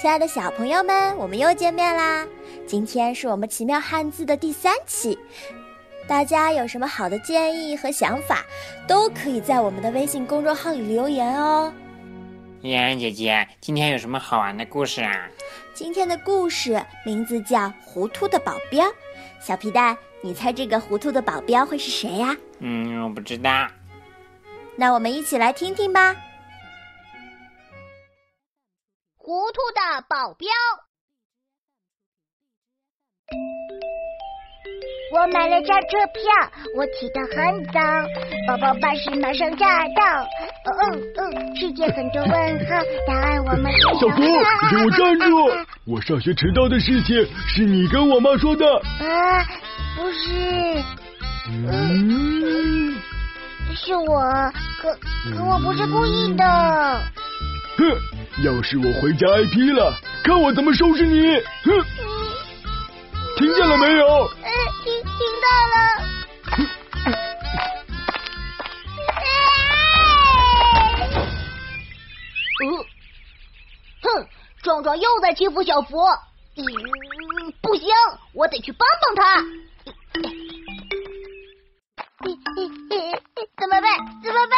亲爱的小朋友们，我们又见面啦！今天是我们奇妙汉字的第三期，大家有什么好的建议和想法，都可以在我们的微信公众号里留言哦。嫣然姐姐，今天有什么好玩的故事啊？今天的故事名字叫《糊涂的保镖》。小皮蛋，你猜这个糊涂的保镖会是谁呀？嗯，我不知道。那我们一起来听听吧。糊涂的保镖，我买了张车票，我起得很早，宝宝巴士马上驾到。哦哦哦，世界很多问号，答案我们小福，给我站住！我上学迟到的事情是你跟我妈说的。啊，不是。嗯，是我，可可我不是故意的。哼。要是我回家挨批了，看我怎么收拾你！哼，听见了没有？呃，听听到了。嗯，哼，壮壮又在欺负小福。嗯，不行，我得去帮帮他。怎么办？怎么办？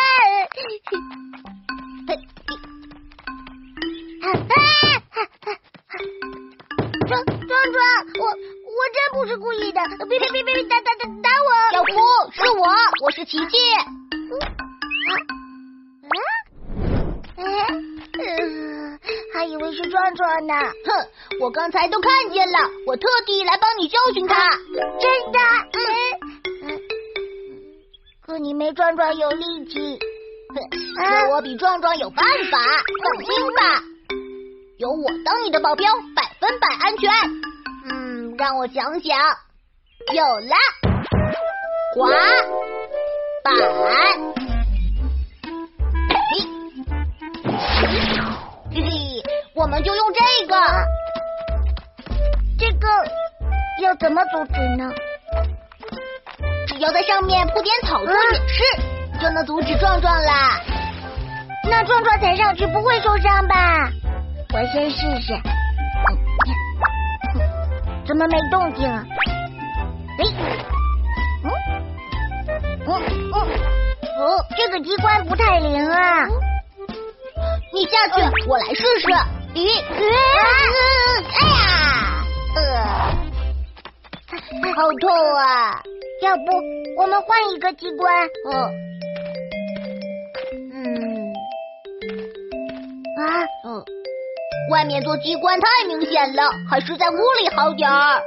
壮壮壮，我我真不是故意的，别别别别打打打打我！小福，是我，我是琪琪。嗯，还以为是壮壮呢。哼，我刚才都看见了，我特地来帮你教训他。真的？嗯。可你没壮壮有力气。可我比壮壮有办法，放心吧。有我当你的保镖，百分百安全。嗯，让我想想，有了，滑板，嘿嘿，我们就用这个。这个要怎么阻止呢？只要在上面铺点草做掩饰，就能阻止壮壮啦。那壮壮踩上去不会受伤吧？我先试试，怎么没动静啊？哎，嗯，嗯嗯，哦，这个机关不太灵啊！你下去，我来试试。咦，哎呀，呃，好痛啊！要不我们换一个机关？嗯，嗯，啊，嗯。外面做机关太明显了，还是在屋里好点儿。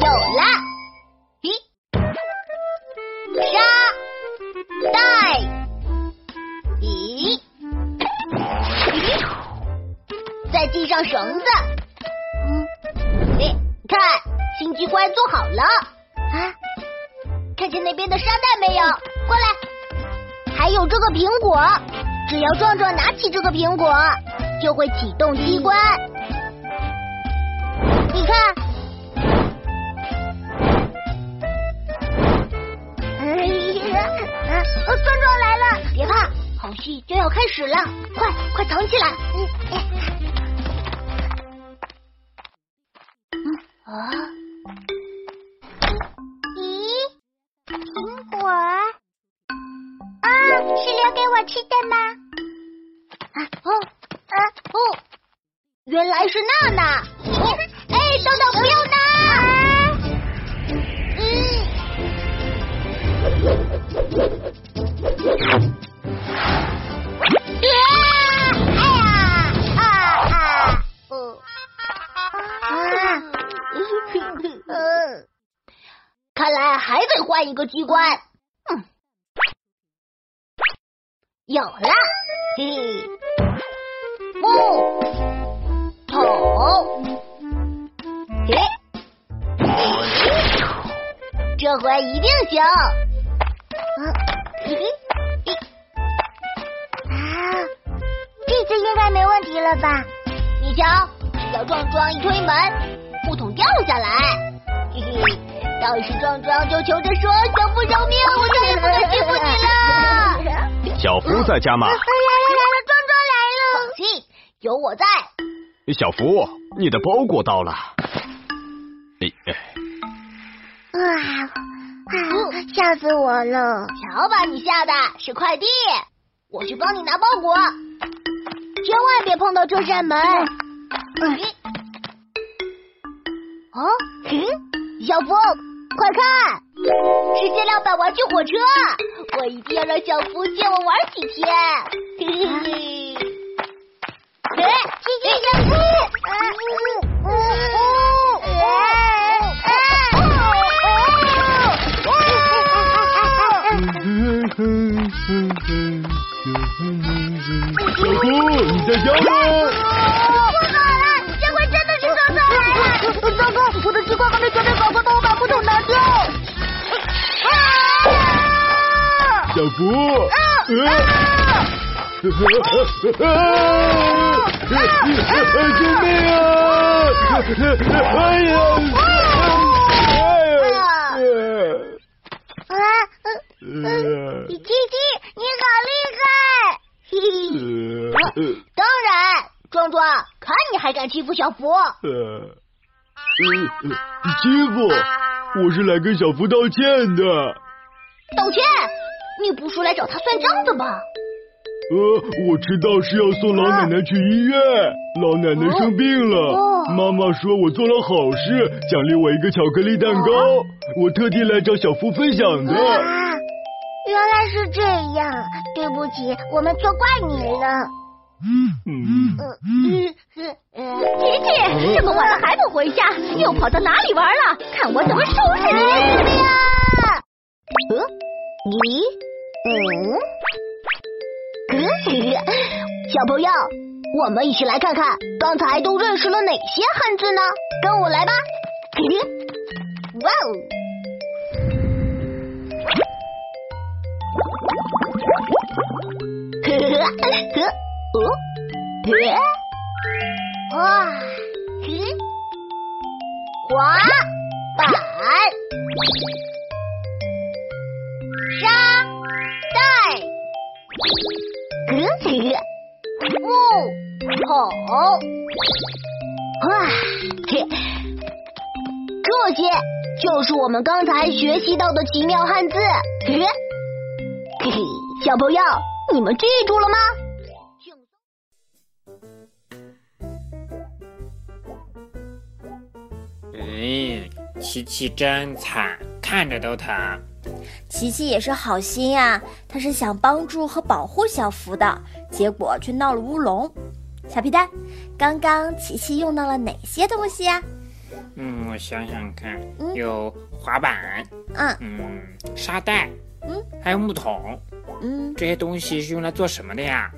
有了，咦，沙袋，咦，咦，再系上绳子。嗯，哎，看，新机关做好了。啊，看见那边的沙袋没有？过来，还有这个苹果。只要壮壮拿起这个苹果，就会启动机关。你看，哎呀，壮壮来了！别怕，好戏就要开始了，快快藏起来！嗯给我吃的吗？啊哦啊哦，原来是娜娜！哎，等等，不要拿！看来还得换一个机关。有了，嘿嘿，木桶，嘿，这回一定行。啊，嘿嘿，啊，这次应该没问题了吧？你瞧，只要壮壮一推门，木桶掉下来，嘿嘿，要是壮壮就求着说：“小不饶命，我再也不敢欺负你了。”小福在家吗？来了来了，壮壮来了有我在。小福，你的包裹到了。哎哎，哇，啊，吓死我了！瞧把你吓的，是快递。我去帮你拿包裹，千万别碰到这扇门。嗯，哦，小福，快看，是这辆板玩具火车，我一定要让小福借我玩几天。嘿嘿嘿，哎，谢谢小福。嗯小福，你在家吗？不好了，这回真的是撞上来了！糟糕，我的鸡块还没准备好，快帮我把木桶拿掉！小福，救命啊！哎呀！啊，嗯，七七，你好厉害！嘿嘿，当然，壮壮，看你还敢欺负小福！欺负？我是来跟小福道歉的。道歉？你不是来找他算账的吧？呃，我知道是要送老奶奶去医院，老奶奶生病了，妈妈说我做了好事，奖励我一个巧克力蛋糕，我特地来找小福分享的。啊，原来是这样，对不起，我们错怪你了。嗯。嗯。嗯，琪琪，这么晚了还不回家，又跑到哪里玩了？看我怎么收拾你呀！呃，咦，嗯。小朋友，我们一起来看看刚才都认识了哪些汉字呢？跟我来吧！哇哦！呵呵呵，哦，哇，滑板，沙袋。格子木桶，哇，这些就是我们刚才学习到的奇妙汉字。嘿嘿，小朋友，你们记住了吗？嗯，琪琪真惨，看着都疼。琪琪也是好心啊，他是想帮助和保护小福的，结果却闹了乌龙。小皮蛋，刚刚琪琪用到了哪些东西呀？嗯，我想想看，有滑板，嗯嗯，沙袋，嗯，还有木桶，嗯，这些东西是用来做什么的呀？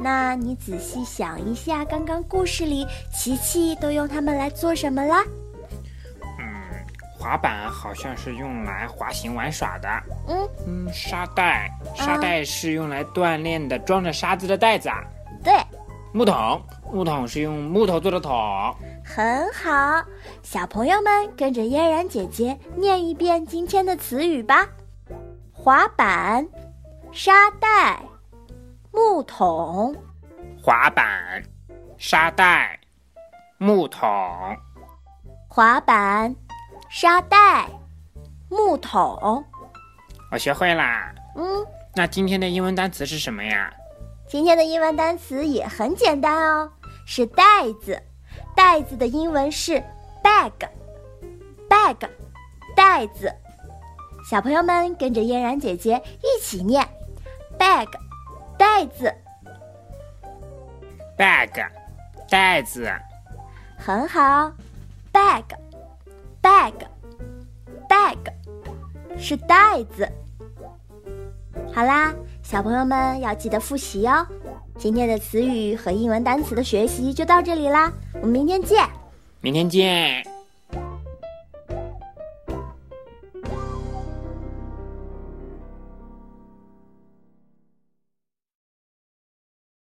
那你仔细想一下，刚刚故事里琪琪都用它们来做什么啦？滑板好像是用来滑行玩耍的。嗯嗯，沙袋，沙袋是用来锻炼的，装着沙子的袋子啊。对，木桶，木桶是用木头做的桶。很好，小朋友们跟着嫣然姐姐念一遍今天的词语吧：滑板、沙袋、木桶。滑板、沙袋、木桶。滑板。沙袋，木桶，我学会啦。嗯，那今天的英文单词是什么呀？今天的英文单词也很简单哦，是袋子。袋子的英文是 bag，bag，袋子。小朋友们跟着嫣然姐姐一起念：bag，袋子；bag，袋子。很好，bag。Bag，bag 是袋子。好啦，小朋友们要记得复习哦。今天的词语和英文单词的学习就到这里啦，我们明天见。明天见。